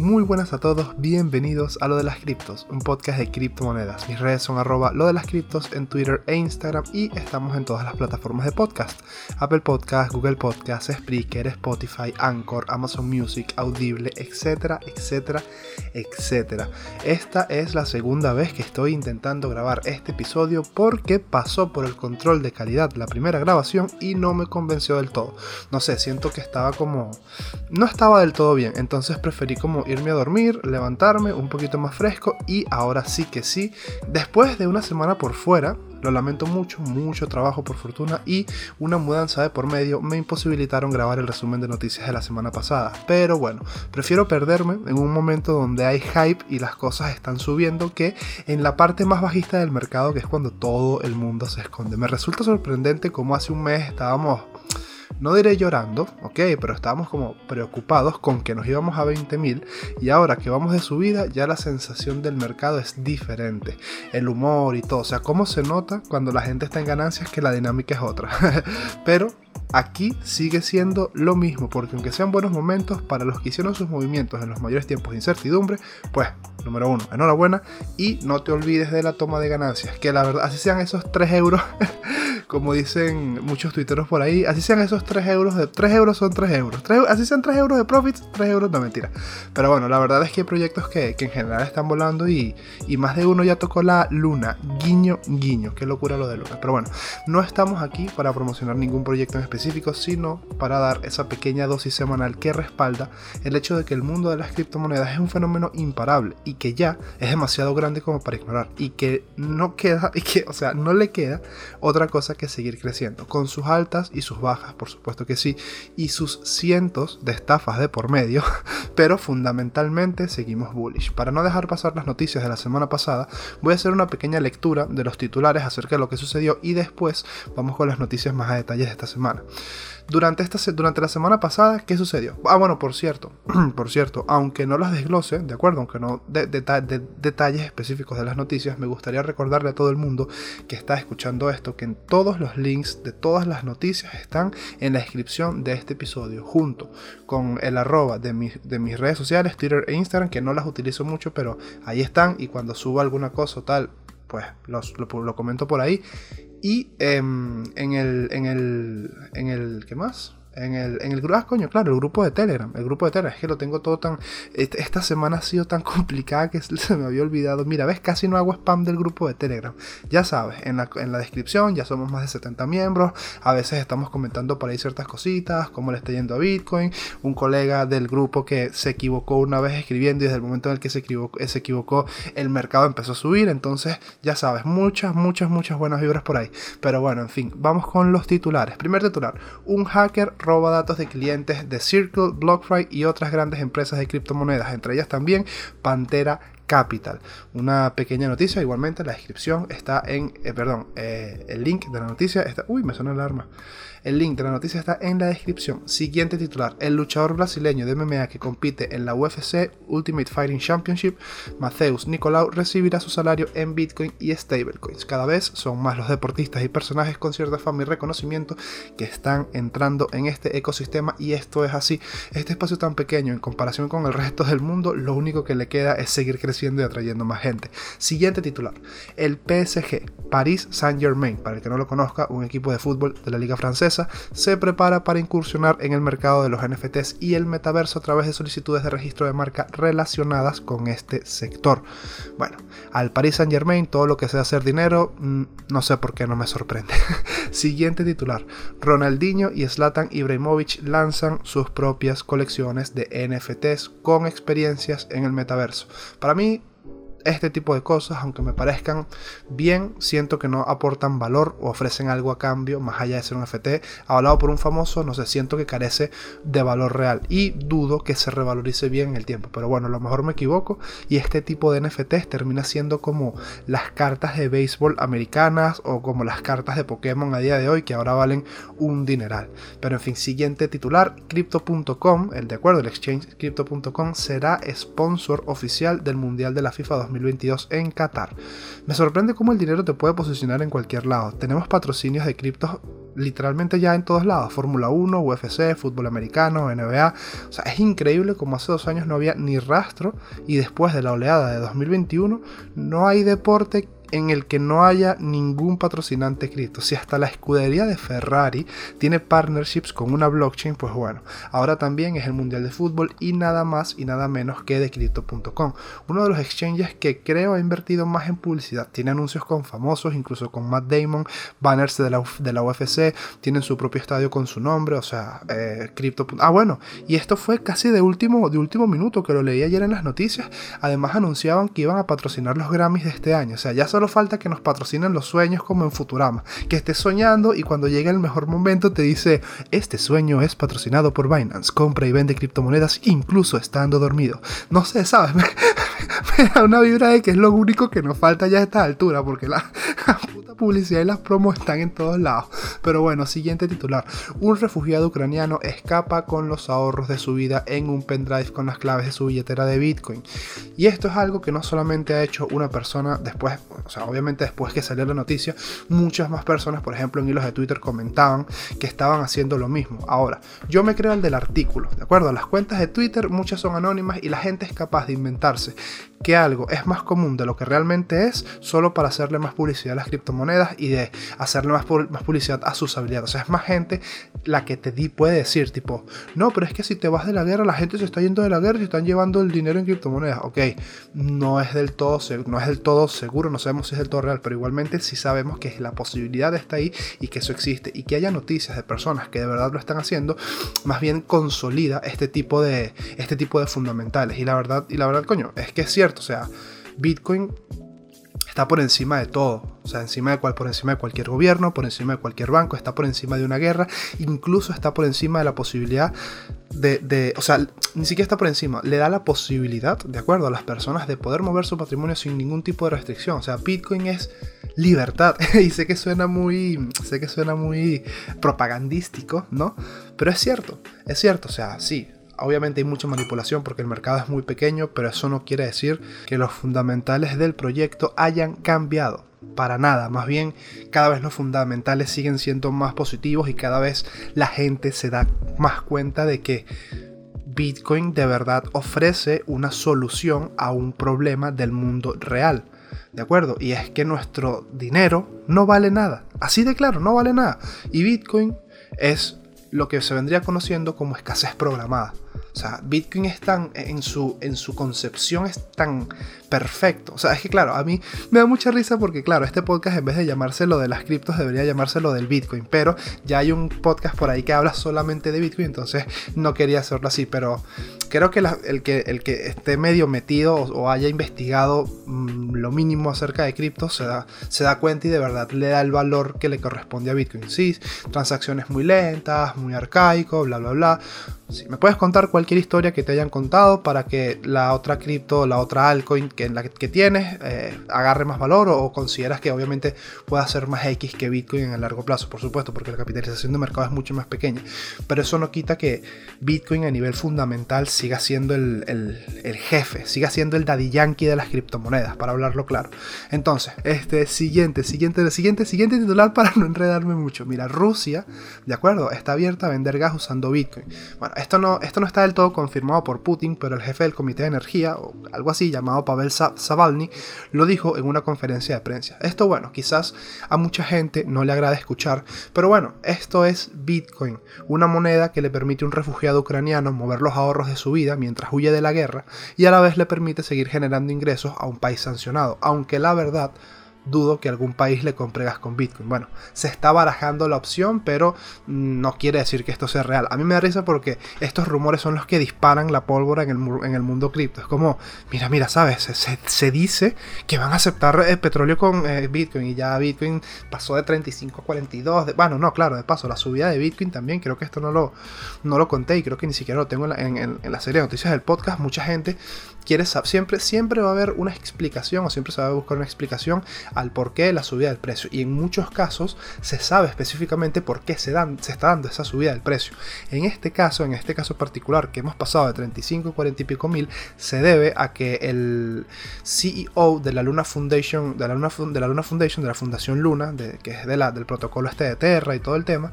Muy buenas a todos, bienvenidos a Lo de las Criptos, un podcast de criptomonedas. Mis redes son arroba lo de las criptos en Twitter e Instagram y estamos en todas las plataformas de podcast. Apple Podcast, Google Podcast, Spreaker, Spotify, Anchor, Amazon Music, Audible, etcétera, etcétera, etcétera. Esta es la segunda vez que estoy intentando grabar este episodio porque pasó por el control de calidad la primera grabación y no me convenció del todo. No sé, siento que estaba como... no estaba del todo bien, entonces preferí como irme a dormir, levantarme un poquito más fresco y ahora sí que sí, después de una semana por fuera, lo lamento mucho, mucho trabajo por fortuna y una mudanza de por medio me imposibilitaron grabar el resumen de noticias de la semana pasada. Pero bueno, prefiero perderme en un momento donde hay hype y las cosas están subiendo que en la parte más bajista del mercado que es cuando todo el mundo se esconde. Me resulta sorprendente como hace un mes estábamos no diré llorando, ok, pero estábamos como preocupados con que nos íbamos a 20.000 y ahora que vamos de subida ya la sensación del mercado es diferente. El humor y todo, o sea, cómo se nota cuando la gente está en ganancias que la dinámica es otra. pero aquí sigue siendo lo mismo, porque aunque sean buenos momentos, para los que hicieron sus movimientos en los mayores tiempos de incertidumbre, pues, número uno, enhorabuena y no te olvides de la toma de ganancias, que la verdad, así sean esos 3 euros, como dicen muchos tuiteros por ahí, así sean esos 3 euros, de 3 euros son 3 euros, así sean 3 euros de profits, 3 euros, no mentira. Pero bueno, la verdad es que hay proyectos que, que en general están volando y, y más de uno ya tocó la luna, guiño, guiño, qué locura lo de luna. Pero bueno, no estamos aquí para promocionar ningún proyecto en específico sino para dar esa pequeña dosis semanal que respalda el hecho de que el mundo de las criptomonedas es un fenómeno imparable y que ya es demasiado grande como para ignorar y que no queda, y que, o sea, no le queda otra cosa que seguir creciendo, con sus altas y sus bajas, por supuesto que sí, y sus cientos de estafas de por medio, pero fundamentalmente seguimos bullish. Para no dejar pasar las noticias de la semana pasada, voy a hacer una pequeña lectura de los titulares acerca de lo que sucedió y después vamos con las noticias más a detalle de esta semana. Durante, esta, durante la semana pasada, ¿qué sucedió? Ah, bueno, por cierto, por cierto, aunque no las desglose, ¿de acuerdo? Aunque no de, detalles específicos de las noticias, me gustaría recordarle a todo el mundo que está escuchando esto que todos los links de todas las noticias están en la descripción de este episodio, junto con el arroba de, de mis redes sociales, Twitter e Instagram, que no las utilizo mucho, pero ahí están y cuando subo alguna cosa o tal, pues lo, lo comento por ahí. Y em, en, el, en, el, en el. ¿Qué más? En el, en el grupo, ah, coño, claro, el grupo de Telegram. El grupo de Telegram, es que lo tengo todo tan. Esta semana ha sido tan complicada que se me había olvidado. Mira, ves, casi no hago spam del grupo de Telegram. Ya sabes, en la, en la descripción ya somos más de 70 miembros. A veces estamos comentando por ahí ciertas cositas, cómo le está yendo a Bitcoin. Un colega del grupo que se equivocó una vez escribiendo y desde el momento en el que se equivocó, se equivocó el mercado empezó a subir. Entonces, ya sabes, muchas, muchas, muchas buenas vibras por ahí. Pero bueno, en fin, vamos con los titulares. Primer titular: un hacker roba datos de clientes de Circle, BlockFi y otras grandes empresas de criptomonedas, entre ellas también Pantera Capital. Una pequeña noticia, igualmente la descripción está en, eh, perdón, eh, el link de la noticia está, uy, me suena la alarma. El link de la noticia está en la descripción. Siguiente titular. El luchador brasileño de MMA que compite en la UFC Ultimate Fighting Championship, Mateus Nicolau, recibirá su salario en Bitcoin y stablecoins. Cada vez son más los deportistas y personajes con cierta fama y reconocimiento que están entrando en este ecosistema y esto es así. Este espacio tan pequeño en comparación con el resto del mundo, lo único que le queda es seguir creciendo y atrayendo más gente. Siguiente titular. El PSG, Paris Saint-Germain, para el que no lo conozca, un equipo de fútbol de la Liga Francesa se prepara para incursionar en el mercado de los NFTs y el metaverso a través de solicitudes de registro de marca relacionadas con este sector. Bueno, al Paris Saint Germain todo lo que sea hacer dinero, mm, no sé por qué no me sorprende. Siguiente titular. Ronaldinho y Zlatan Ibrahimovic lanzan sus propias colecciones de NFTs con experiencias en el metaverso. Para mí este tipo de cosas, aunque me parezcan bien, siento que no aportan valor o ofrecen algo a cambio, más allá de ser un FT, hablado por un famoso, no sé, siento que carece de valor real y dudo que se revalorice bien en el tiempo. Pero bueno, a lo mejor me equivoco y este tipo de NFTs termina siendo como las cartas de béisbol americanas o como las cartas de Pokémon a día de hoy que ahora valen un dineral. Pero en fin, siguiente titular, Crypto.com, el de acuerdo, el exchange Crypto.com será sponsor oficial del Mundial de la FIFA 2022 en Qatar. Me sorprende cómo el dinero te puede posicionar en cualquier lado. Tenemos patrocinios de criptos literalmente ya en todos lados. Fórmula 1, UFC, fútbol americano, NBA. O sea, es increíble como hace dos años no había ni rastro y después de la oleada de 2021 no hay deporte en el que no haya ningún patrocinante cripto. Si hasta la escudería de Ferrari tiene partnerships con una blockchain, pues bueno, ahora también es el Mundial de Fútbol y nada más y nada menos que de crypto.com. Uno de los exchanges que creo ha invertido más en publicidad. Tiene anuncios con famosos, incluso con Matt Damon, banners de la, de la UFC, tienen su propio estadio con su nombre, o sea, eh, crypto. Ah, bueno, y esto fue casi de último, de último minuto, que lo leí ayer en las noticias. Además anunciaban que iban a patrocinar los Grammys de este año. O sea, ya solo falta que nos patrocinen los sueños como en Futurama. Que estés soñando y cuando llegue el mejor momento te dice, este sueño es patrocinado por Binance, compra y vende criptomonedas incluso estando dormido. No sé, ¿sabes? Me, da una vibra de que es lo único que nos falta ya a esta altura, porque la, publicidad y las promos están en todos lados. Pero bueno, siguiente titular. Un refugiado ucraniano escapa con los ahorros de su vida en un pendrive con las claves de su billetera de Bitcoin. Y esto es algo que no solamente ha hecho una persona después, o sea, obviamente después que salió la noticia, muchas más personas, por ejemplo, en hilos de Twitter comentaban que estaban haciendo lo mismo. Ahora, yo me creo el del artículo, ¿de acuerdo? Las cuentas de Twitter muchas son anónimas y la gente es capaz de inventarse que algo es más común de lo que realmente es solo para hacerle más publicidad a las criptomonedas y de hacerle más, publicidad a sus habilidades. O sea, es más gente la que te puede decir, tipo, no, pero es que si te vas de la guerra, la gente se está yendo de la guerra y están llevando el dinero en criptomonedas. Ok, no es del todo, no es del todo seguro, no sabemos si es del todo real, pero igualmente sí sabemos que la posibilidad está ahí y que eso existe y que haya noticias de personas que de verdad lo están haciendo, más bien consolida este tipo de, este tipo de fundamentales. Y la verdad, y la verdad, coño, es que es cierto o sea, Bitcoin está por encima de todo, o sea, encima de cual, por encima de cualquier gobierno, por encima de cualquier banco, está por encima de una guerra, incluso está por encima de la posibilidad de, o sea, ni siquiera está por encima, le da la posibilidad, de acuerdo a las personas, de poder mover su patrimonio sin ningún tipo de restricción, o sea, Bitcoin es libertad, y sé que suena muy, sé que suena muy propagandístico, ¿no? Pero es cierto, es cierto, o sea, sí, Obviamente hay mucha manipulación porque el mercado es muy pequeño, pero eso no quiere decir que los fundamentales del proyecto hayan cambiado. Para nada, más bien cada vez los fundamentales siguen siendo más positivos y cada vez la gente se da más cuenta de que Bitcoin de verdad ofrece una solución a un problema del mundo real. ¿De acuerdo? Y es que nuestro dinero no vale nada. Así de claro, no vale nada. Y Bitcoin es lo que se vendría conociendo como escasez programada. O sea, Bitcoin es tan, en su, en su concepción es tan perfecto. O sea, es que claro, a mí me da mucha risa porque claro, este podcast en vez de llamárselo de las criptos debería llamárselo del Bitcoin. Pero ya hay un podcast por ahí que habla solamente de Bitcoin, entonces no quería hacerlo así. Pero creo que el, que el que esté medio metido o, haya investigado mm, lo mínimo acerca de criptos se da, se da cuenta y de verdad le da el valor que le corresponde a Bitcoin. Sí, transacciones muy lentas, muy arcaico, bla, bla, bla me puedes contar cualquier historia que te hayan contado para que la otra cripto, la otra altcoin que, la que tienes eh, agarre más valor o, consideras que obviamente pueda ser más X que Bitcoin en el largo plazo, por supuesto, porque la capitalización de mercado es mucho más pequeña. Pero eso no quita que Bitcoin a nivel fundamental siga siendo el, jefe, siga siendo el daddy yankee de las criptomonedas, para hablarlo claro. Entonces, este siguiente, siguiente, siguiente, siguiente titular para no enredarme mucho. Mira, Rusia, de acuerdo, está abierta a vender gas usando Bitcoin. Bueno, esto no, esto no está todo confirmado por Putin, pero el jefe del Comité de Energía, o algo así, llamado Pavel Zavalny, lo dijo en una conferencia de prensa. Esto, bueno, quizás a mucha gente no le agrada escuchar, pero bueno, esto es Bitcoin, una moneda que le permite a un refugiado ucraniano mover los ahorros de su vida mientras huye de la guerra y a la vez le permite seguir generando ingresos a un país sancionado, aunque la verdad dudo que algún país le compre gas con Bitcoin. Bueno, se está barajando la opción, pero no quiere decir que esto sea real. A mí me da risa porque estos rumores son los que disparan la pólvora en el, en el mundo cripto. Es como, mira, mira, ¿sabes? Se, dice que van a aceptar el petróleo con eh, Bitcoin y ya Bitcoin pasó de 35 a 42. bueno, no, claro, de paso, la subida de Bitcoin también, creo que esto no lo, no lo conté y creo que ni siquiera lo tengo en la, en la serie de noticias del podcast. Mucha gente siempre, siempre va a haber una explicación o siempre se va a buscar una explicación al porqué de la subida del precio. Y en muchos casos se sabe específicamente por qué se, dan, se está dando esa subida del precio. En este caso, en este caso particular, que hemos pasado de 35 y 40 y pico mil, se debe a que el CEO de la Luna Foundation, de la Luna, de la Luna Foundation, de la Fundación Luna, que es de la, del protocolo este de Terra y todo el tema,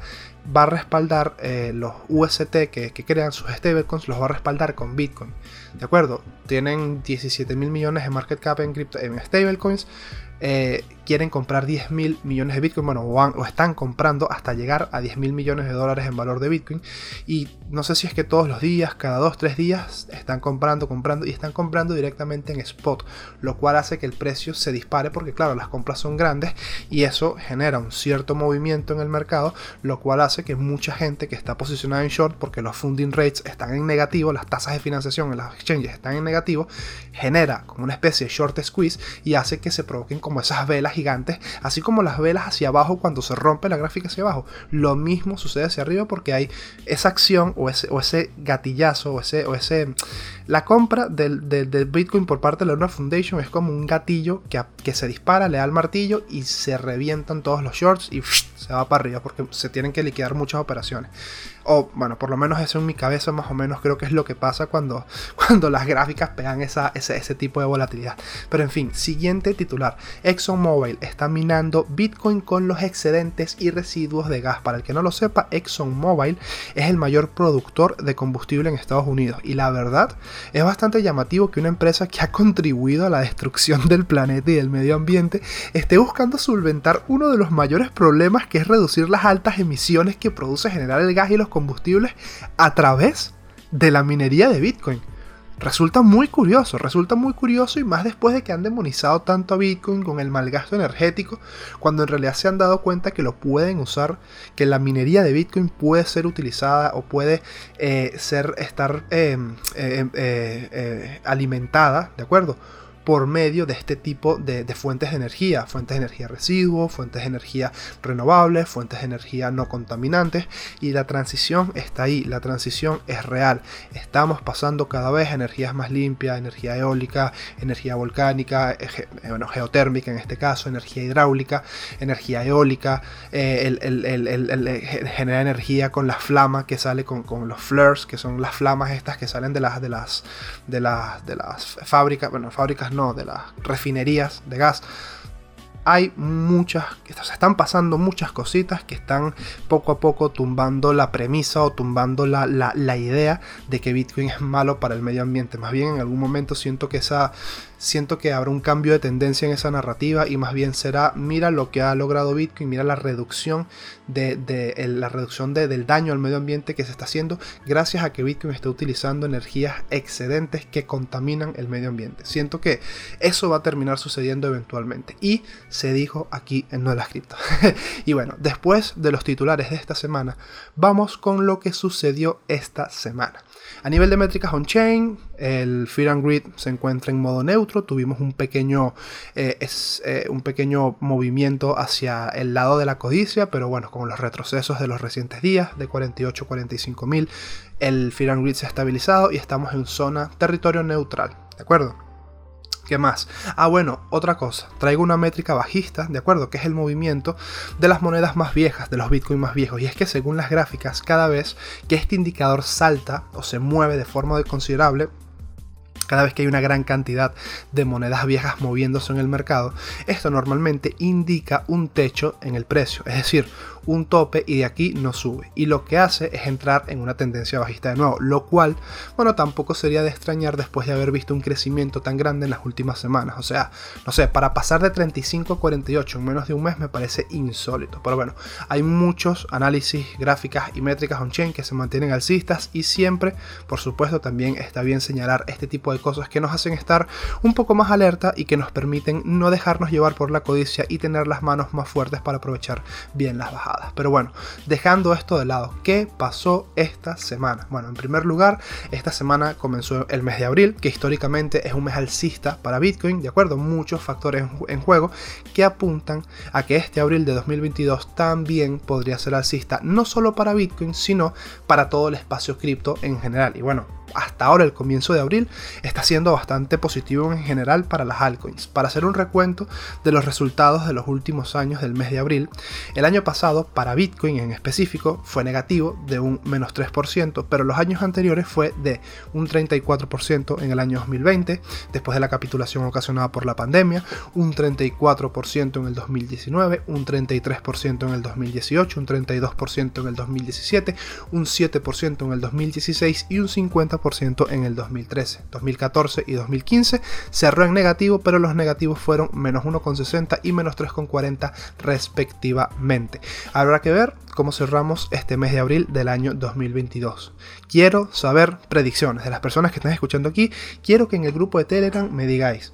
va a respaldar eh, los UST que, crean sus stablecoins, los va a respaldar con Bitcoin. ¿De acuerdo? Tienen 17 mil millones de market cap en, en stablecoins. Eh, quieren comprar 10 mil millones de Bitcoin, bueno, o, están comprando hasta llegar a 10 mil millones de dólares en valor de Bitcoin. Y no sé si es que todos los días, cada 2, 3 días, están comprando, comprando y están comprando directamente en spot, lo cual hace que el precio se dispare porque claro, las compras son grandes y eso genera un cierto movimiento en el mercado, lo cual hace que mucha gente que está posicionada en short, porque los funding rates están en negativo, las tasas de financiación en las exchanges están en negativo, genera como una especie de short squeeze y hace que se provoquen como esas velas gigantes, así como las velas hacia abajo cuando se rompe la gráfica hacia abajo. Lo mismo sucede hacia arriba porque hay esa acción o ese, o ese gatillazo o ese, o ese... La compra del, Bitcoin por parte de la Luna Foundation es como un gatillo que, que se dispara, le da el martillo y se revientan todos los shorts y se va para arriba porque se tienen que liquidar muchas operaciones. O bueno, por lo menos eso en mi cabeza más o menos creo que es lo que pasa cuando, cuando las gráficas pegan esa, ese, ese tipo de volatilidad. Pero en fin, siguiente titular. ExxonMobil está minando Bitcoin con los excedentes y residuos de gas. Para el que no lo sepa, ExxonMobil es el mayor productor de combustible en Estados Unidos. Y la verdad es bastante llamativo que una empresa que ha contribuido a la destrucción del planeta y del medio ambiente esté buscando solventar uno de los mayores problemas que es reducir las altas emisiones que produce generar el gas y los combustibles a través de la minería de Bitcoin. Resulta muy curioso, resulta muy curioso y más después de que han demonizado tanto a Bitcoin con el malgasto energético, cuando en realidad se han dado cuenta que lo pueden usar, que la minería de Bitcoin puede ser utilizada o puede eh, ser, estar em, eh, eh, alimentada, ¿de acuerdo? Por medio de este tipo de, fuentes de energía, fuentes de energía residuos, fuentes de energía renovables, fuentes de energía no contaminantes y la transición está ahí, la transición es real. Estamos pasando cada vez a energías más limpias, energía eólica, energía volcánica, eh, eh, geotérmica en este caso, energía hidráulica, energía eólica, eh, el, genera energía con la flama que sale con, los flares, que son las flamas estas que salen de las de las de las de las fábricas, bueno, fábricas de las refinerías de gas, hay muchas, se están pasando muchas cositas que están poco a poco tumbando la premisa o tumbando la, la, idea de que Bitcoin es malo para el medio ambiente. Más bien en algún momento siento que esa, siento que habrá un cambio de tendencia en esa narrativa y más bien será, mira lo que ha logrado Bitcoin, mira la reducción, de, la reducción del daño al medio ambiente que se está haciendo gracias a que Bitcoin está utilizando energías excedentes que contaminan el medio ambiente. Siento que eso va a terminar sucediendo eventualmente y se dijo aquí en No de las Cripto. y bueno, después de los titulares de esta semana, vamos con lo que sucedió esta semana. A nivel de métricas on-chain, el Fear and Grid se encuentra en modo neutro. Tuvimos un pequeño, eh, eh, un pequeño movimiento hacia el lado de la codicia, pero bueno, con los retrocesos de los recientes días, de 48 a 45 mil, el Fear and Grid se ha estabilizado y estamos en zona territorio neutral. ¿De acuerdo? ¿Qué más? Ah, bueno, otra cosa. Traigo una métrica bajista, ¿de acuerdo? Que es el movimiento de las monedas más viejas, de los bitcoins más viejos. Y es que según las gráficas, cada vez que este indicador salta o se mueve de forma considerable, cada vez que hay una gran cantidad de monedas viejas moviéndose en el mercado, esto normalmente indica un techo en el precio, es decir, un tope y de aquí no sube. Y lo que hace es entrar en una tendencia bajista de nuevo, lo cual, bueno, tampoco sería de extrañar después de haber visto un crecimiento tan grande en las últimas semanas. O sea, no sé, para pasar de 35 a 48 en menos de un mes me parece insólito. Pero bueno, hay muchos análisis, gráficas y métricas on-chain que se mantienen alcistas y siempre, por supuesto, también está bien señalar este tipo de cosas que nos hacen estar un poco más alerta y que nos permiten no dejarnos llevar por la codicia y tener las manos más fuertes para aprovechar bien las bajadas. Pero bueno, dejando esto de lado, ¿qué pasó esta semana? Bueno, en primer lugar, esta semana comenzó el mes de abril, que históricamente es un mes alcista para Bitcoin, de acuerdo, muchos factores en juego que apuntan a que este abril de 2022 también podría ser alcista, no solo para Bitcoin, sino para todo el espacio cripto en general. Y bueno, hasta ahora el comienzo de abril está siendo bastante positivo en general para las altcoins. Para hacer un recuento de los resultados de los últimos años del mes de abril, el año pasado para Bitcoin en específico fue negativo de un menos 3%, pero los años anteriores fue de un 34% en el año 2020, después de la capitulación ocasionada por la pandemia, un 34% en el 2019, un 33% en el 2018, un 32% en el 2017, un 7% en el 2016 y un 50% en el 2013. 2014 y 2015 cerró en negativo, pero los negativos fueron menos 1,60 y menos 3,40 respectivamente. Habrá que ver cómo cerramos este mes de abril del año 2022. Quiero saber predicciones de las personas que están escuchando aquí. Quiero que en el grupo de Telegram me digáis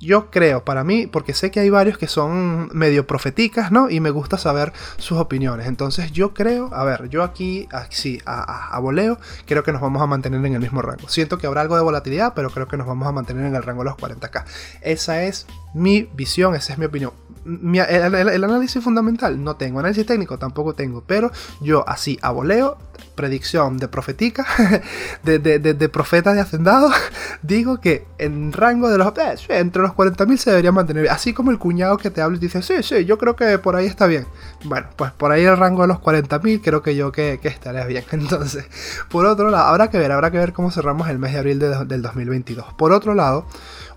yo creo, para mí, porque sé que hay varios que son medio profeticas, ¿no? Y me gusta saber sus opiniones. Entonces yo creo, a ver, yo aquí, así, a, a, voleo, creo que nos vamos a mantener en el mismo rango. Siento que habrá algo de volatilidad, pero creo que nos vamos a mantener en el rango de los 40k. Esa es mi visión, esa es mi opinión. el, análisis fundamental no tengo, análisis técnico tampoco tengo, pero yo así a voleo, predicción de profetica, de, de, de, profeta de hacendado, digo que en rango de los... Eh, entre los 40.000 se debería mantener, así como el cuñado que te habla y dice, sí, sí, yo creo que por ahí está bien. Bueno, pues por ahí el rango de los 40.000 creo que yo que, que estaré bien. Entonces, por otro lado, habrá que ver, habrá que ver cómo cerramos el mes de abril del 2022. Por otro lado,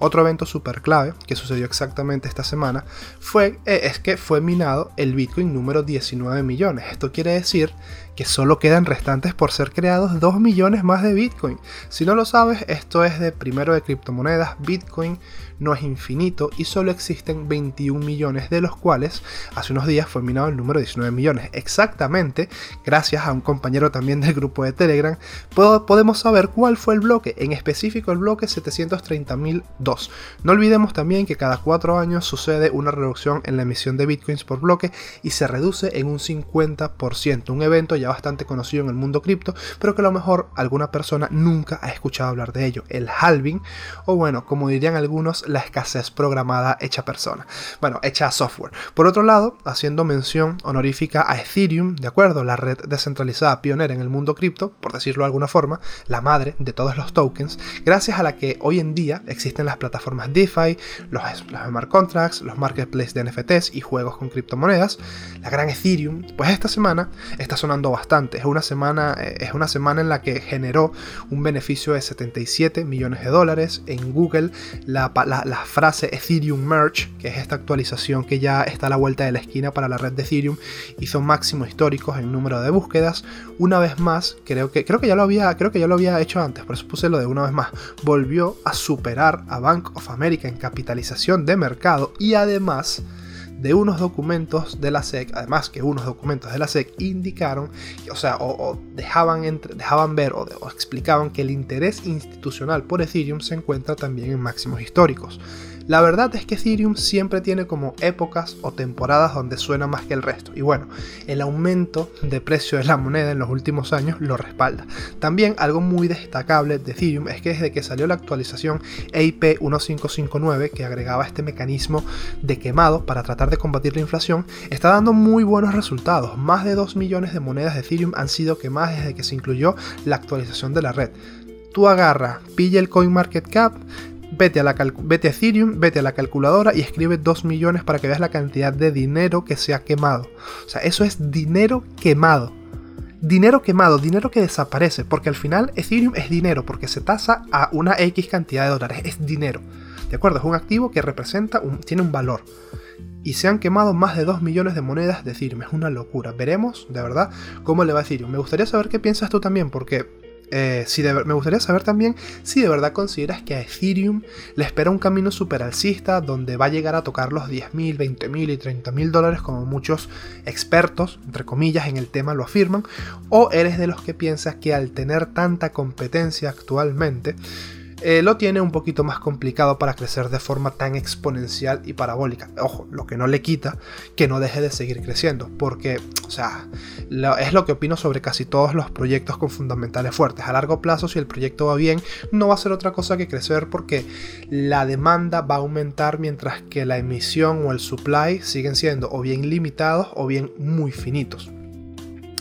otro evento súper clave que sucedió exactamente esta semana fue, eh, es que fue minado el Bitcoin número 19 millones. Esto quiere decir que solo quedan restantes por ser creados 2 millones más de Bitcoin. Si no lo sabes, esto es de primero de criptomonedas. Bitcoin no es infinito y solo existen 21 millones, de los cuales hace unos días fue minado el número 19 millones. Exactamente, gracias a un compañero también del grupo de Telegram, podemos saber cuál fue el bloque, en específico el bloque 730.002. No olvidemos también que cada 4 años sucede una reducción en la emisión de bitcoins por bloque y se reduce en un 50%, un evento ya bastante conocido en el mundo cripto, pero que a lo mejor alguna persona nunca ha escuchado hablar de ello, el halving, o bueno, como dirían algunos, la escasez programada hecha persona, bueno, hecha software. Por otro lado, haciendo mención honorífica a Ethereum, de acuerdo, la red descentralizada pionera en el mundo cripto, por decirlo de alguna forma, la madre de todos los tokens, gracias a la que hoy en día existen las plataformas DeFi, los, smart contracts, los marketplaces de NFTs y juegos con criptomonedas, la gran Ethereum, pues esta semana está sonando bastante. Es una semana, eh, es una semana en la que generó un beneficio de 77 millones de dólares. En Google, la, la, frase Ethereum Merge, que es esta actualización que ya está a la vuelta de la esquina para la red de Ethereum, hizo máximos históricos en número de búsquedas. Una vez más, creo que, creo que, ya, lo había, creo que ya lo había hecho antes, por eso puse lo de una vez más. Volvió a superar a Bank of America en capitalización de mercado y además de unos documentos de la SEC, además que unos documentos de la SEC indicaron, o sea, o, dejaban, entre, dejaban ver o, o explicaban que el interés institucional por Ethereum se encuentra también en máximos históricos. La verdad es que Ethereum siempre tiene como épocas o temporadas donde suena más que el resto. Y bueno, el aumento de precio de la moneda en los últimos años lo respalda. También algo muy destacable de Ethereum es que desde que salió la actualización EIP 1559 que agregaba este mecanismo de quemado para tratar de combatir la inflación, está dando muy buenos resultados. Más de 2 millones de monedas de Ethereum han sido quemadas desde que se incluyó la actualización de la red tú agarra, pilla el CoinMarketCap, vete a, la vete a Ethereum, vete a la calculadora y escribe 2 millones para que veas la cantidad de dinero que se ha quemado. O sea, eso es dinero quemado. Dinero quemado, dinero que desaparece, porque al final Ethereum es dinero, porque se tasa a una X cantidad de dólares, es dinero. ¿De acuerdo? Es un activo que representa, tiene un valor. Y se han quemado más de 2 millones de monedas de Ethereum, es una locura. Veremos, de verdad, cómo le va a Ethereum. Me gustaría saber qué piensas tú también, porque eh, si me gustaría saber también si de verdad consideras que a Ethereum le espera un camino super alcista donde va a llegar a tocar los 10.000, 20.000 y 30.000 dólares como muchos expertos, entre comillas, en el tema lo afirman, o eres de los que piensas que al tener tanta competencia actualmente, eh, lo tiene un poquito más complicado para crecer de forma tan exponencial y parabólica. Ojo, lo que no le quita que no deje de seguir creciendo, porque, o sea, es lo que opino sobre casi todos los proyectos con fundamentales fuertes. A largo plazo, si el proyecto va bien, no va a ser otra cosa que crecer porque la demanda va a aumentar mientras que la emisión o el supply siguen siendo o bien limitados o bien muy finitos.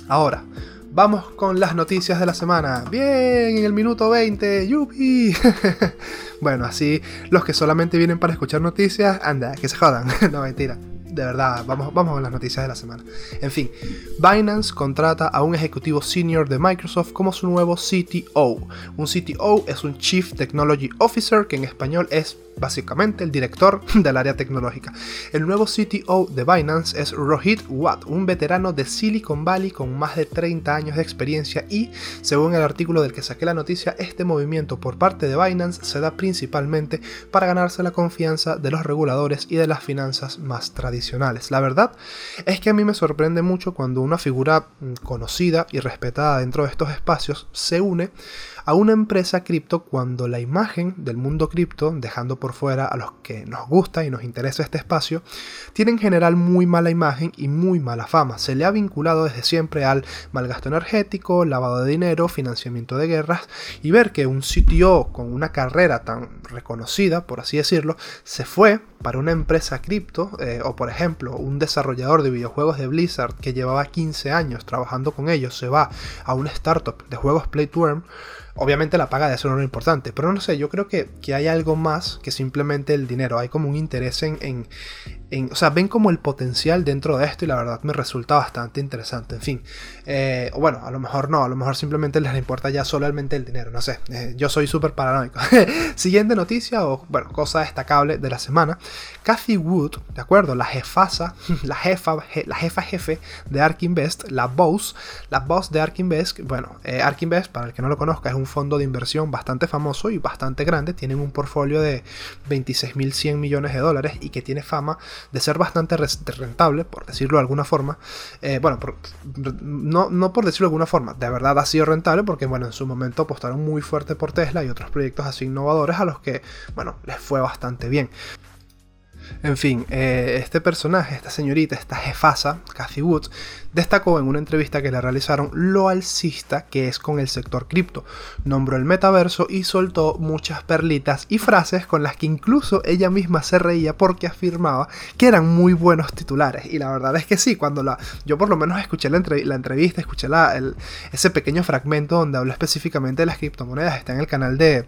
Ahora, Vamos con las noticias de la semana. Bien, en el minuto 20, yupi. bueno, así los que solamente vienen para escuchar noticias, anda, que se jodan. no, mentira de verdad, vamos, vamos a las noticias de la semana. En fin, Binance contrata a un ejecutivo senior de Microsoft como su nuevo CTO. Un CTO es un Chief Technology Officer, que en español es básicamente el director del área tecnológica. El nuevo CTO de Binance es Rohit Watt, un veterano de Silicon Valley con más de 30 años de experiencia y, según el artículo del que saqué la noticia, este movimiento por parte de Binance se da principalmente para ganarse la confianza de los reguladores y de las finanzas más tradicionales. La verdad es que a mí me sorprende mucho cuando una figura mm, conocida y respetada dentro de estos espacios se une a una empresa cripto cuando la imagen del mundo cripto, dejando por fuera a los que nos gusta y nos interesa este espacio, tiene en general muy mala imagen y muy mala fama. Se le ha vinculado desde siempre al malgasto energético, lavado de dinero, financiamiento de guerras y ver que un CTO con una carrera tan reconocida, por así decirlo, se fue para una empresa cripto, eh, o por ejemplo, un desarrollador de videojuegos de Blizzard que llevaba 15 años trabajando con ellos, se va a una startup de juegos Play Obviamente la paga de ser importante, pero no sé, yo creo que, que, hay algo más que simplemente el dinero. Hay como un interés en, o sea, ven como el potencial dentro de esto y la verdad me resulta bastante interesante. En fin, eh, bueno, a lo mejor no, a lo mejor simplemente les importa ya solamente el dinero, no sé, eh, yo soy súper paranoico. Siguiente noticia o, bueno, cosa destacable de la semana. Cathy Wood, ¿de acuerdo? La jefasa, la jefa, la jefa jefe de Ark Invest, la boss, la boss de Ark Invest, bueno, eh, Ark Invest, para el que no lo conozca, es un fondo de inversión bastante famoso y bastante grande, tienen un portfolio de 26.100 millones de dólares y que tiene fama de ser bastante rentable, por decirlo de alguna forma. Eh, bueno, no, no por decirlo de alguna forma, de verdad ha sido rentable porque, bueno, en su momento apostaron muy fuerte por Tesla y otros proyectos así innovadores a los que, bueno, les fue bastante bien. En fin, eh, este personaje, esta señorita, esta jefasa, Cathy Woods, destacó en una entrevista que le realizaron lo alcista que es con el sector cripto. Nombró el metaverso y soltó muchas perlitas y frases con las que incluso ella misma se reía porque afirmaba que eran muy buenos titulares. Y la verdad es que sí, cuando la, yo por lo menos escuché la, entrevista, escuché la, ese pequeño fragmento donde habló específicamente de las criptomonedas, está en el canal de,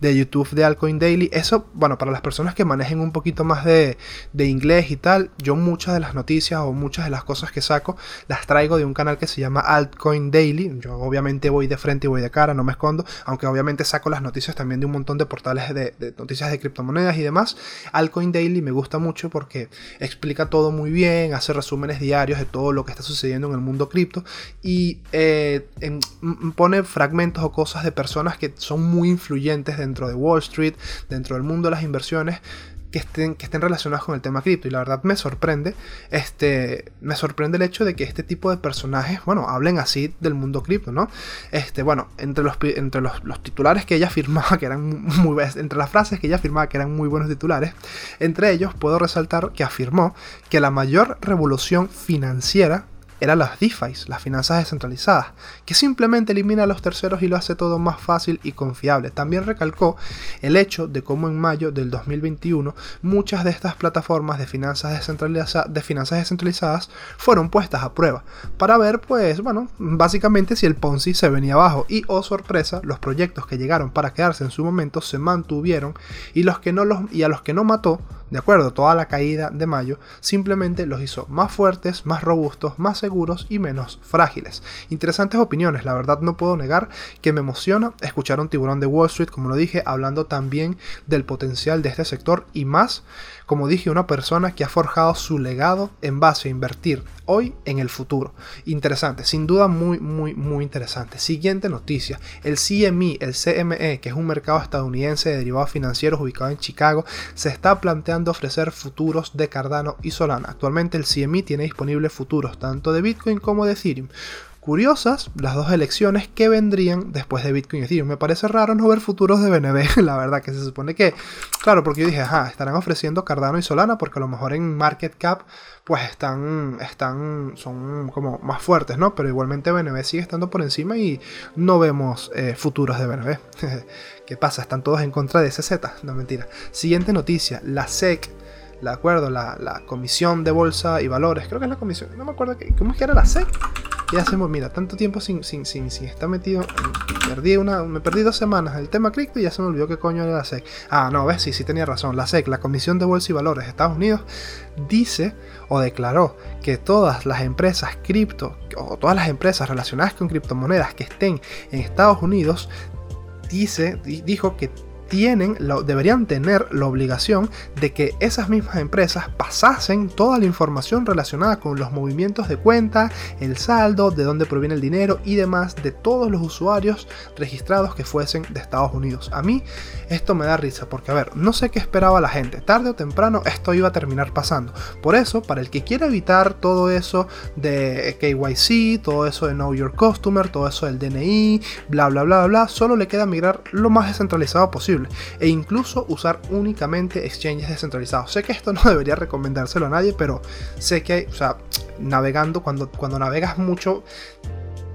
de YouTube de Alcoin Daily. Eso, bueno, para las personas que manejen un poquito más de, de inglés y tal, yo muchas de las noticias o muchas de las cosas que saco las traigo de un canal que se llama Altcoin Daily. Yo obviamente voy de frente y voy de cara, no me escondo, aunque obviamente saco las noticias también de un montón de portales de, noticias de criptomonedas y demás. Altcoin Daily me gusta mucho porque explica todo muy bien, hace resúmenes diarios de todo lo que está sucediendo en el mundo cripto y eh, pone fragmentos o cosas de personas que son muy influyentes dentro de Wall Street, dentro del mundo de las inversiones que estén, que estén con el tema cripto. Y la verdad me sorprende, este, me sorprende el hecho de que este tipo de personajes, bueno, hablen así del mundo cripto, ¿no? Este, bueno, entre los, entre los, titulares que ella firmaba, que eran muy, entre las frases que ella firmaba que eran muy buenos titulares, entre ellos puedo resaltar que afirmó que la mayor revolución financiera eran las DeFi, las finanzas descentralizadas, que simplemente elimina a los terceros y lo hace todo más fácil y confiable. También recalcó el hecho de cómo en mayo del 2021 muchas de estas plataformas de finanzas, de finanzas descentralizadas fueron puestas a prueba para ver, pues, bueno, básicamente si el Ponzi se venía abajo y, oh sorpresa, los proyectos que llegaron para quedarse en su momento se mantuvieron y, los que no los, y a los que no mató de acuerdo, toda la caída de mayo simplemente los hizo más fuertes, más robustos, más seguros y menos frágiles. Interesantes opiniones, la verdad no puedo negar que me emociona escuchar a un tiburón de Wall Street, como lo dije, hablando también del potencial de este sector y más como dije, una persona que ha forjado su legado en base a invertir hoy en el futuro. Interesante, sin duda muy, muy, muy interesante. Siguiente noticia, el CME, el CME, que es un mercado estadounidense de derivados financieros ubicado en Chicago, se está planteando ofrecer futuros de Cardano y Solana. Actualmente el CME tiene disponibles futuros tanto de Bitcoin como de Ethereum curiosas las dos elecciones que vendrían después de Bitcoin. Me parece raro no ver futuros de BNB, la verdad, que se supone que, claro, porque yo dije, ajá, estarán ofreciendo Cardano y Solana porque a lo mejor en market cap pues están, están, son como más fuertes, ¿no? Pero igualmente BNB sigue estando por encima y no vemos eh, futuros de BNB. ¿Qué pasa? Están todos en contra de SZ, no mentira. Siguiente noticia, la SEC ¿de acuerdo? La, la, Comisión de Bolsa y Valores, creo que es la comisión, no me acuerdo, ¿cómo es que era la SEC? Y hacemos, mira, tanto tiempo sin, sin, sin, sin estar metido. Perdí una, me perdí dos semanas del tema cripto y ya se me olvidó qué coño era la SEC. Ah, no, ves, sí, sí tenía razón. La SEC, la Comisión de Bolsa y Valores de Estados Unidos, dice o declaró que todas las empresas cripto o todas las empresas relacionadas con criptomonedas que estén en Estados Unidos dice, dijo que tienen, deberían tener la obligación de que esas mismas empresas pasasen toda la información relacionada con los movimientos de cuenta, el saldo, de dónde proviene el dinero y demás de todos los usuarios registrados que fuesen de Estados Unidos. A mí esto me da risa porque, a ver, no sé qué esperaba la gente. Tarde o temprano esto iba a terminar pasando. Por eso, para el que quiera evitar todo eso de KYC, todo eso de Know Your Customer, todo eso del DNI, bla, bla, bla, bla, solo le queda migrar lo más descentralizado posible e incluso usar únicamente exchanges descentralizados. Sé que esto no debería recomendárselo a nadie, pero sé que, o sea, navegando, cuando, cuando navegas mucho,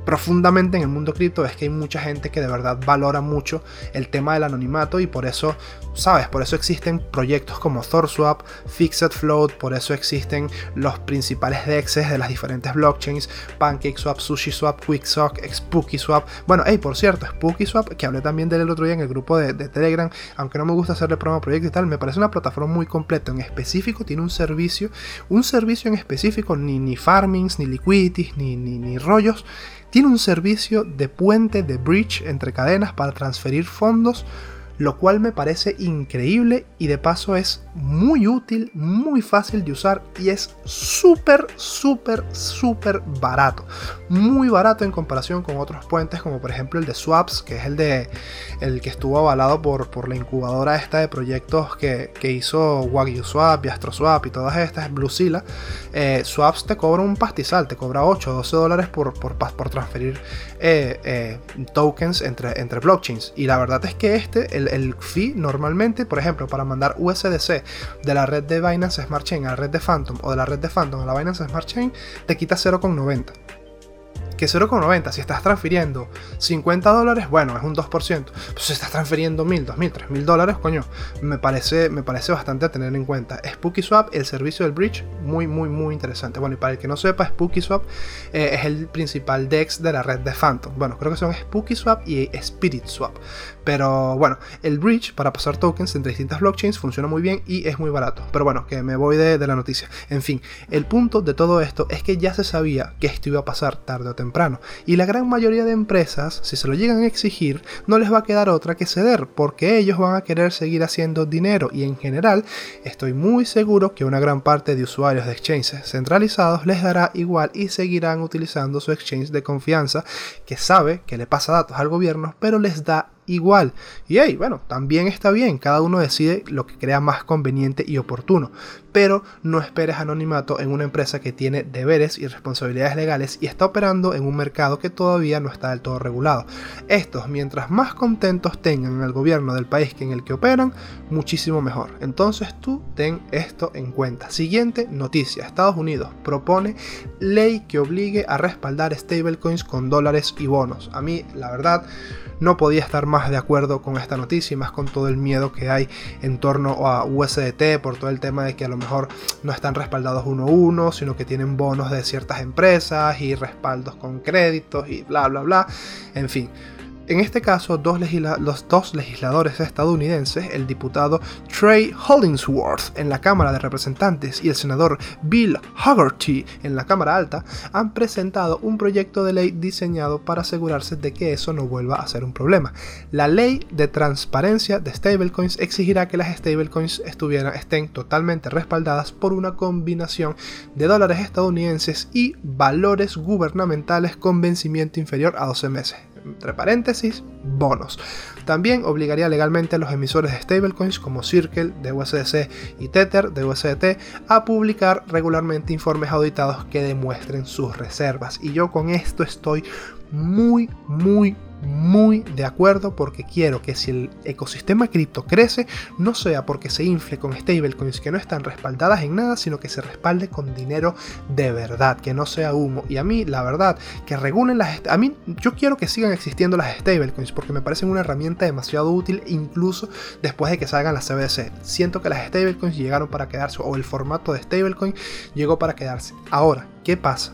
profundamente en el mundo cripto es que hay mucha gente que de verdad valora mucho el tema del anonimato y por eso, sabes, por eso existen proyectos como ThorSwap, Fixed Float, por eso existen los principales DEXs de las diferentes blockchains, PancakeSwap, SushiSwap, QuickSwap, SpookySwap. Bueno, hey, por cierto, SpookySwap, que hablé también del otro día en el grupo de, Telegram, aunque no me gusta hacerle promo a proyectos y tal, me parece una plataforma muy completa. En específico tiene un servicio, un servicio en específico, ni, ni farmings, ni liquidities, ni, ni, ni rollos tiene un servicio de puente de bridge entre cadenas para transferir fondos lo cual me parece increíble y de paso es muy útil, muy fácil de usar y es súper, súper, súper barato. Muy barato en comparación con otros puentes como por ejemplo el de Swaps, que es el de el que estuvo avalado por, por la incubadora esta de proyectos que, hizo Wagyu Swap y AstroSwap y todas estas, Bluezilla. Eh, Swaps te cobra un pastizal, te cobra 8 o 12 dólares por, por, por transferir eh, eh, tokens entre, entre blockchains. Y la verdad es que este, el, el fee normalmente, por ejemplo, para mandar USDC de la red de Binance Smart Chain a la red de Phantom o de la red de Phantom a la Binance Smart Chain, te quita 0,90 que 0,90. Si estás transfiriendo 50 dólares, bueno, es un 2%. Pues si estás transfiriendo 1000, 2000, 3000 dólares, coño, me parece, me parece bastante a tener en cuenta. SpookySwap, el servicio del bridge, muy, muy, muy interesante. Bueno, y para el que no sepa, SpookySwap eh, es el principal DEX de la red de Phantom. Bueno, creo que son SpookySwap y SpiritSwap. Pero bueno, el bridge para pasar tokens entre distintas blockchains funciona muy bien y es muy barato. Pero bueno, que me voy de, la noticia. En fin, el punto de todo esto es que ya se sabía que esto iba a pasar tarde o temprano y la gran mayoría de empresas, si se lo llegan a exigir, no les va a quedar otra que ceder, porque ellos van a querer seguir haciendo dinero y en general estoy muy seguro que una gran parte de usuarios de exchanges centralizados les dará igual y seguirán utilizando su exchange de confianza que sabe que le pasa datos al gobierno, pero les da igual. Y hey, bueno, también está bien, cada uno decide lo que crea más conveniente y oportuno, pero no esperes anonimato en una empresa que tiene deberes y responsabilidades legales y está operando en un mercado que todavía no está del todo regulado. Estos, mientras más contentos tengan el gobierno del país que en el que operan, muchísimo mejor. Entonces tú ten esto en cuenta. Siguiente noticia, Estados Unidos propone ley que obligue a respaldar stablecoins con dólares y bonos. A mí, la verdad, no podía estar más de acuerdo con esta noticia y más con todo el miedo que hay en torno a USDT por todo el tema de que a lo mejor no están respaldados uno a uno, sino que tienen bonos de ciertas empresas y respaldos con créditos y bla bla bla. En fin, en este caso, los dos legisladores estadounidenses, el diputado Trey Hollingsworth en la Cámara de Representantes y el senador Bill Haggerty en la Cámara Alta, han presentado un proyecto de ley diseñado para asegurarse de que eso no vuelva a ser un problema. La ley de transparencia de stablecoins exigirá que las stablecoins estén totalmente respaldadas por una combinación de dólares estadounidenses y valores gubernamentales con vencimiento inferior a 12 meses entre paréntesis, bonos. También obligaría legalmente a los emisores de stablecoins como Circle de USDC y Tether de USDT a publicar regularmente informes auditados que demuestren sus reservas. Y yo con esto estoy muy, muy, muy de acuerdo porque quiero que si el ecosistema cripto crece, no sea porque se infle con stablecoins que no están respaldadas en nada, sino que se respalde con dinero de verdad, que no sea humo. Y a mí, la verdad, que regulen las... A mí, yo quiero que sigan existiendo las stablecoins porque me parecen una herramienta demasiado útil incluso después de que salgan las CBDC. Siento que las stablecoins llegaron para quedarse o el formato de stablecoin llegó para quedarse. Ahora, ¿qué pasa?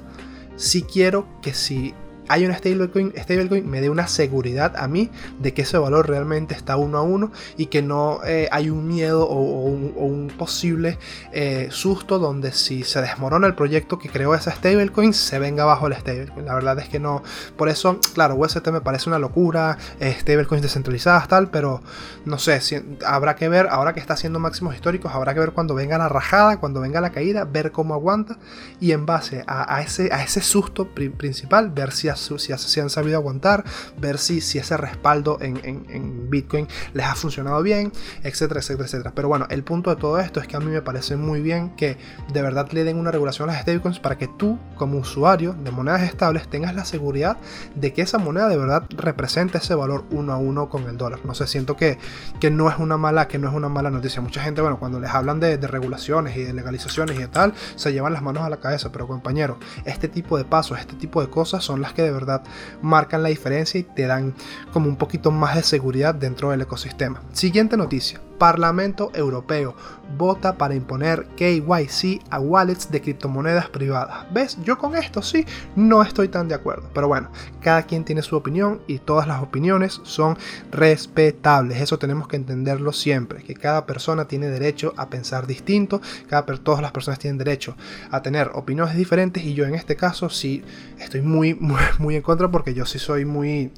sí quiero que si hay un stablecoin, stablecoin me dé una seguridad a mí de que ese valor realmente está uno a uno y que no eh, hay un miedo o, un, posible eh, susto donde si se desmorona el proyecto que creó esa stablecoin se venga abajo el stablecoin. La verdad es que no. Por eso, claro, UST me parece una locura, eh, stablecoins descentralizadas tal, pero no sé, habrá que ver, ahora que está haciendo máximos históricos, habrá que ver cuando venga la rajada, cuando venga la caída, ver cómo aguanta y en base a, ese, susto principal, ver si si, han sabido aguantar, ver si, si ese respaldo en, Bitcoin les ha funcionado bien, etcétera, etcétera, etcétera. Pero bueno, el punto de todo esto es que a mí me parece muy bien que de verdad le den una regulación a las stablecoins para que tú, como usuario de monedas estables, tengas la seguridad de que esa moneda de verdad representa ese valor uno a uno con el dólar. No sé, siento que, que no es una mala, que no es una mala noticia. Mucha gente, bueno, cuando les hablan de, de regulaciones y de legalizaciones y tal, se llevan las manos a la cabeza. Pero compañero, este tipo de pasos, este tipo de cosas son las que de verdad marcan la diferencia y te dan como un poquito más de seguridad dentro del ecosistema. Siguiente noticia. Parlamento Europeo vota para imponer KYC a wallets de criptomonedas privadas. ¿Ves? Yo con esto sí no estoy tan de acuerdo. Pero bueno, cada quien tiene su opinión y todas las opiniones son respetables. Eso tenemos que entenderlo siempre, que cada persona tiene derecho a pensar distinto, cada, todas las personas tienen derecho a tener opiniones diferentes y yo en este caso sí estoy muy, muy, muy en contra porque yo sí soy muy...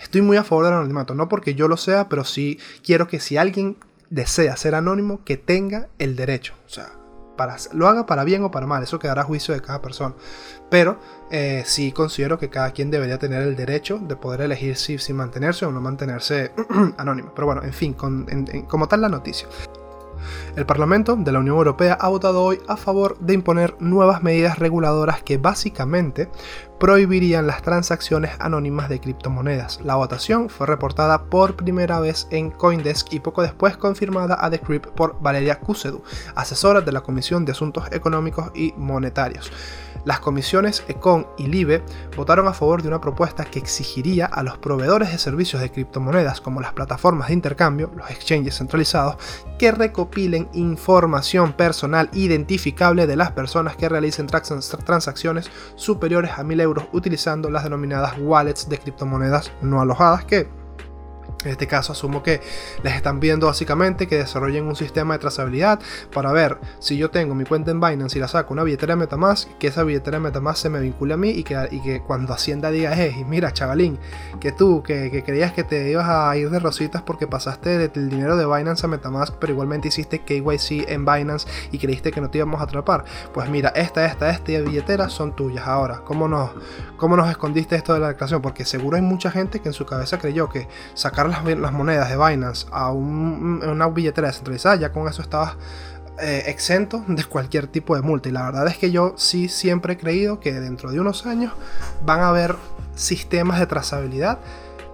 Estoy muy a favor del anonimato, no porque yo lo sea, pero sí quiero que si alguien desea ser anónimo, que tenga el derecho. O sea, para, lo haga para bien o para mal, eso quedará a juicio de cada persona. Pero eh, sí considero que cada quien debería tener el derecho de poder elegir si, si mantenerse o no mantenerse anónimo. Pero bueno, en fin, como tal la noticia. El Parlamento de la Unión Europea ha votado hoy a favor de imponer nuevas medidas reguladoras que básicamente prohibirían las transacciones anónimas de criptomonedas. La votación fue reportada por primera vez en Coindesk y poco después confirmada a Decrypt por Valeria Kusedu, asesora de la Comisión de Asuntos Económicos y Monetarios. Las comisiones Econ y LIBE votaron a favor de una propuesta que exigiría a los proveedores de servicios de criptomonedas como las plataformas de intercambio, los exchanges centralizados, que recopilen información personal identificable de las personas que realicen transacciones superiores a 1000 euros utilizando las denominadas wallets de criptomonedas no alojadas que en este caso asumo que les están viendo básicamente que desarrollen un sistema de trazabilidad para ver si yo tengo mi cuenta en Binance y la saco una billetera de Metamask, que esa billetera de Metamask se me vincule a mí y que, y que cuando Hacienda diga, hey, mira chavalín, que tú que, creías que te ibas a ir de rositas porque pasaste del dinero de Binance a Metamask, pero igualmente hiciste KYC en Binance y creíste que no te íbamos a atrapar. Pues mira, esta, esta, esta billetera son tuyas ahora. ¿Cómo nos, cómo nos escondiste esto de la declaración? Porque seguro hay mucha gente que en su cabeza creyó que sacar las, monedas de Binance a una billetera descentralizada, ya con eso estabas eh, exento de cualquier tipo de multa. Y la verdad es que yo sí siempre he creído que dentro de unos años van a haber sistemas de trazabilidad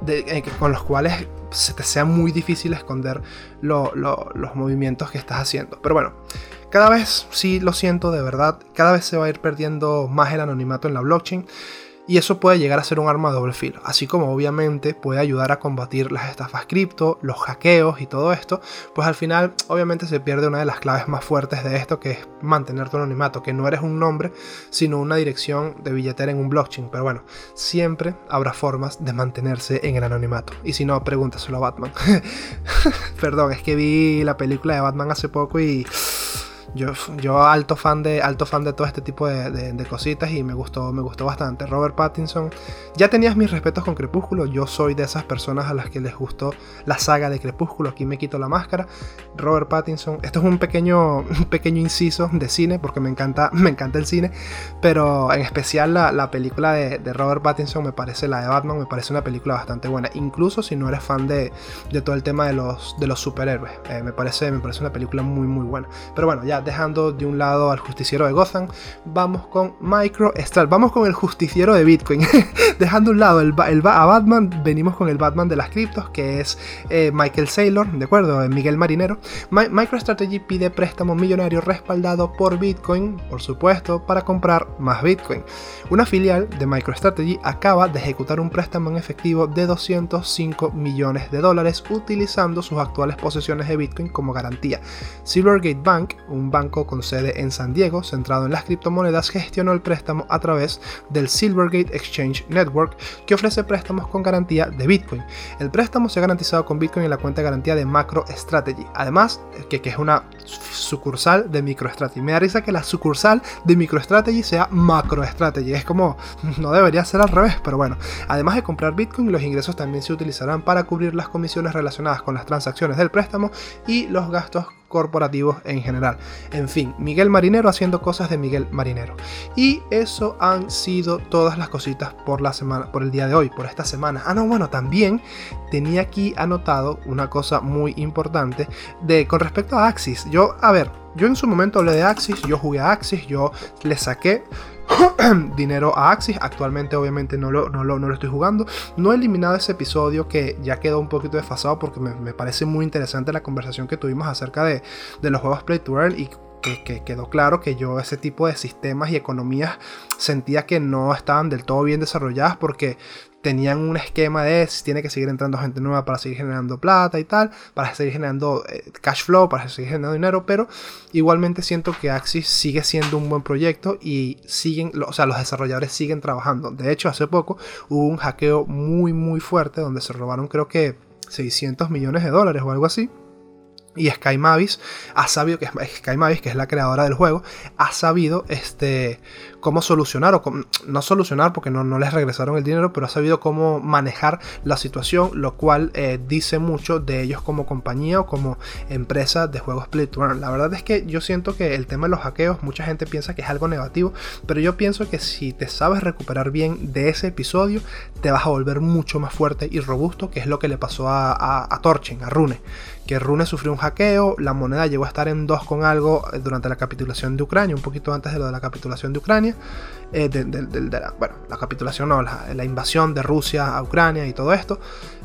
eh, con los cuales se te sea muy difícil esconder los movimientos que estás haciendo. Pero bueno, cada vez sí lo siento de verdad, cada vez se va a ir perdiendo más el anonimato en la blockchain y eso puede llegar a ser un arma de doble filo, así como obviamente puede ayudar a combatir las estafas cripto, los hackeos y todo esto, pues al final obviamente se pierde una de las claves más fuertes de esto que es mantener tu anonimato, que no eres un nombre, sino una dirección de billetera en un blockchain, pero bueno, siempre habrá formas de mantenerse en el anonimato, y si no, pregúntaselo a Batman. Perdón, es que vi la película de Batman hace poco y yo, alto fan de alto fan de todo este tipo de, cositas y me gustó, me gustó bastante. Robert Pattinson, ya tenías mis respetos con Crepúsculo, yo soy de esas personas a las que les gustó la saga de Crepúsculo, aquí me quito la máscara. Robert Pattinson, esto es un pequeño, pequeño inciso de cine, porque me encanta, me encanta el cine, pero en especial la, película de, Robert Pattinson me parece, la de Batman, me parece una película bastante buena, incluso si no eres fan de, todo el tema de los, de los superhéroes, eh, me, parece, me parece una película muy muy buena. Pero bueno, ya dejando de un lado al justiciero de Gotham, vamos con MicroStrategy, vamos con el justiciero de Bitcoin. dejando a un lado el, a Batman, venimos con el Batman de las criptos, que es eh, Michael Saylor, ¿de acuerdo? Eh, Miguel Marinero. MicroStrategy pide préstamo millonario respaldado por Bitcoin, por supuesto, para comprar más Bitcoin. Una filial de MicroStrategy acaba de ejecutar un préstamo en efectivo de 205 millones de dólares utilizando sus actuales posesiones de Bitcoin como garantía. Silvergate Bank, un banco con sede en San Diego, centrado en las criptomonedas, gestionó el préstamo a través del Silvergate Exchange Network, que ofrece préstamos con garantía de Bitcoin. El préstamo se ha garantizado con Bitcoin en la cuenta de garantía de MicroStrategy, además que, que es una sucursal de MicroStrategy. Me da risa que la sucursal de MicroStrategy sea MacroStrategy, es como, no debería ser al revés, pero bueno. Además de comprar Bitcoin, los ingresos también se utilizarán para cubrir las comisiones relacionadas con las transacciones del préstamo y los gastos corporativos en general. En fin, Miguel Marinero haciendo cosas de Miguel Marinero. Y eso han sido todas las cositas por la semana, por el día de hoy, por esta semana. Ah, no, bueno, también tenía aquí anotado una cosa muy importante de con respecto a Axis. Yo, a ver, yo en su momento hablé de Axis, yo jugué a Axis, yo le saqué dinero a Axis. Actualmente obviamente no lo, no, lo, estoy jugando. No he eliminado ese episodio que ya quedó un poquito desfasado porque me, parece muy interesante la conversación que tuvimos acerca de, de los juegos Play to Earn y que, quedó claro que yo ese tipo de sistemas y economías sentía que no estaban del todo bien desarrolladas porque tenían un esquema de si tiene que seguir entrando gente nueva para seguir generando plata y tal, para seguir generando eh, cash flow, para seguir generando dinero, pero igualmente siento que Axis sigue siendo un buen proyecto y siguen, o sea, los desarrolladores siguen trabajando. De hecho, hace poco hubo un hackeo muy muy fuerte donde se robaron creo que 600 millones de dólares o algo así y Sky Mavis ha sabido que Sky Mavis, que es la creadora del juego, ha sabido este, cómo solucionar, o no solucionar porque no, les regresaron el dinero, pero ha sabido cómo manejar la situación, lo cual eh, dice mucho de ellos como compañía o como empresa de juegos Play. La verdad es que yo siento que el tema de los hackeos, mucha gente piensa que es algo negativo, pero yo pienso que si te sabes recuperar bien de ese episodio, te vas a volver mucho más fuerte y robusto, que es lo que le pasó a, a, Torchen, a Rune que Rune sufrió un hackeo, la moneda llegó a estar en 2 con algo eh, durante la capitulación de Ucrania, un poquito antes de lo de la capitulación de Ucrania, eh, de, la, bueno, la capitulación no, la, invasión de Rusia a Ucrania y todo esto,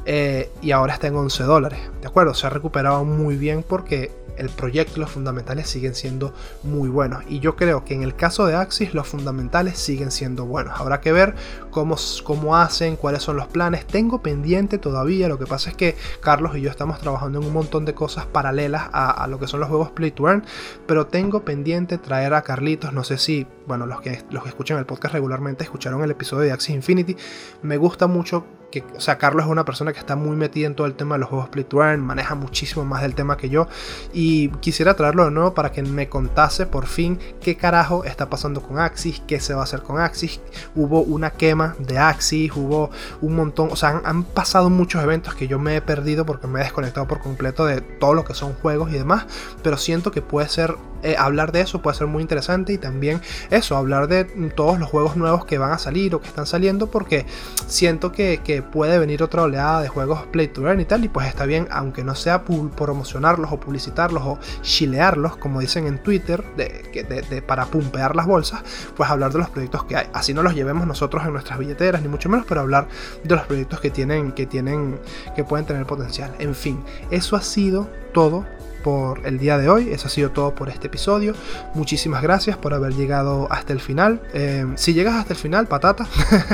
eh, y ahora está en 11 dólares, ¿de acuerdo? Se ha recuperado muy bien porque el proyecto y los fundamentales siguen siendo muy buenos. Y yo creo que en el caso de Axis los fundamentales siguen siendo buenos. Habrá que ver cómo, cómo hacen, cuáles son los planes. Tengo pendiente todavía, lo que pasa es que Carlos y yo estamos trabajando en un montón de cosas paralelas a, lo que son los juegos Play to Earn, pero tengo pendiente traer a Carlitos, no sé si, bueno, los que, los que escuchan el podcast regularmente escucharon el episodio de Axis Infinity. Me gusta mucho que, o sea, Carlos es una persona que está muy metida en todo el tema de los juegos Play to Earn, maneja muchísimo más del tema que yo y quisiera traerlo de nuevo para que me contase por fin qué carajo está pasando con Axis, qué se va a hacer con Axis. Hubo una quema de Axis, hubo un montón, o sea, han, pasado muchos eventos que yo me he perdido porque me he desconectado por completo de todo lo que son juegos y demás, pero siento que puede ser eh, hablar de eso puede ser muy interesante y también eso, hablar de todos los juegos nuevos que van a salir o que están saliendo porque siento que, que puede venir otra oleada de juegos Play to Earn y tal y pues está bien, aunque no sea promocionarlos o publicitarlos o chilearlos como dicen en Twitter de, para pumpear las bolsas, pues hablar de los proyectos que hay. Así no los llevemos nosotros en nuestras billeteras ni mucho menos, pero hablar de los proyectos que tienen, que tienen, que pueden tener potencial. En fin, eso ha sido todo por el día de hoy. Eso ha sido todo por este episodio. Muchísimas gracias por haber llegado hasta el final. Eh, si llegas hasta el final, patata.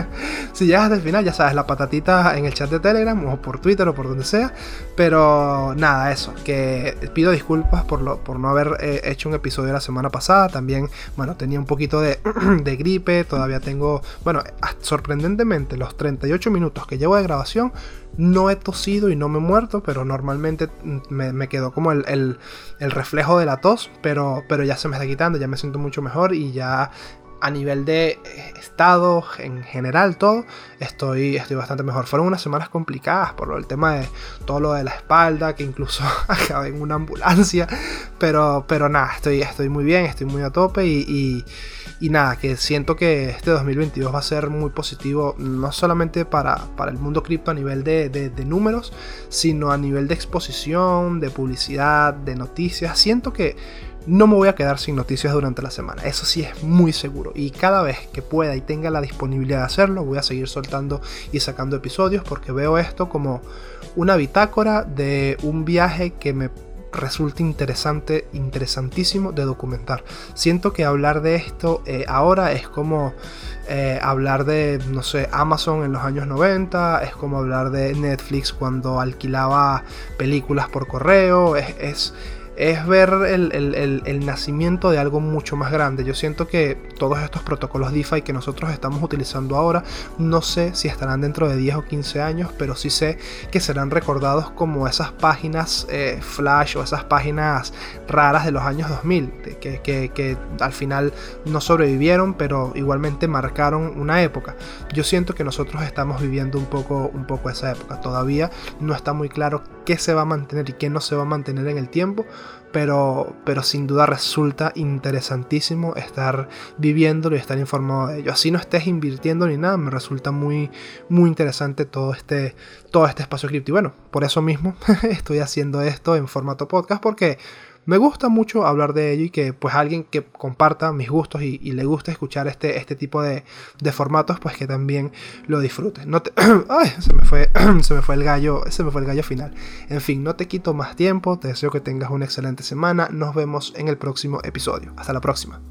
si llegas hasta el final, ya sabes, la patatita en el chat de Telegram o por Twitter o por donde sea. Pero nada, eso. Que pido disculpas por, lo, por no haber eh, hecho un episodio la semana pasada. También, bueno, tenía un poquito de, de gripe. Todavía tengo, bueno, sorprendentemente, los 38 minutos que llevo de grabación no he tosido y no me he muerto, pero normalmente me, quedó como el, reflejo de la tos, pero, pero ya se me está quitando, ya me siento mucho mejor y ya a nivel de eh, estado en general todo, estoy, estoy bastante mejor. Fueron unas semanas complicadas por el tema de todo lo de la espalda, que incluso acabé en una ambulancia, pero, pero nada, estoy, estoy muy bien, estoy muy a tope y y nada, que siento que este 2022 va a ser muy positivo, no solamente para, para el mundo cripto a nivel de, de, números, sino a nivel de exposición, de publicidad, de noticias. Siento que no me voy a quedar sin noticias durante la semana, eso sí es muy seguro. Y cada vez que pueda y tenga la disponibilidad de hacerlo, voy a seguir soltando y sacando episodios porque veo esto como una bitácora de un viaje que me resulta interesante, interesantísimo de documentar. Siento que hablar de esto eh, ahora es como eh, hablar de, no sé, Amazon en los años 90, es como hablar de Netflix cuando alquilaba películas por correo, es, es ver el, nacimiento de algo mucho más grande. Yo siento que todos estos protocolos DeFi que nosotros estamos utilizando ahora, no sé si estarán dentro de 10 o 15 años, pero sí sé que serán recordados como esas páginas eh, flash o esas páginas raras de los años 2000, que, que al final no sobrevivieron, pero igualmente marcaron una época. Yo siento que nosotros estamos viviendo un poco, un poco esa época. Todavía no está muy claro qué se va a mantener y qué no se va a mantener en el tiempo, pero, pero sin duda resulta interesantísimo estar viviéndolo y estar informado de ello. Así no estés invirtiendo ni nada, me resulta muy, muy interesante todo este, todo este espacio cripto. Y bueno, por eso mismo estoy haciendo esto en formato podcast porque me gusta mucho hablar de ello y que pues alguien que comparta mis gustos y, le guste escuchar este, este tipo de, formatos, pues que también lo disfrute. No se me, fue, se me fue el gallo, se me fue el gallo final. En fin, no te quito más tiempo, te deseo que tengas una excelente semana, nos vemos en el próximo episodio. Hasta la próxima.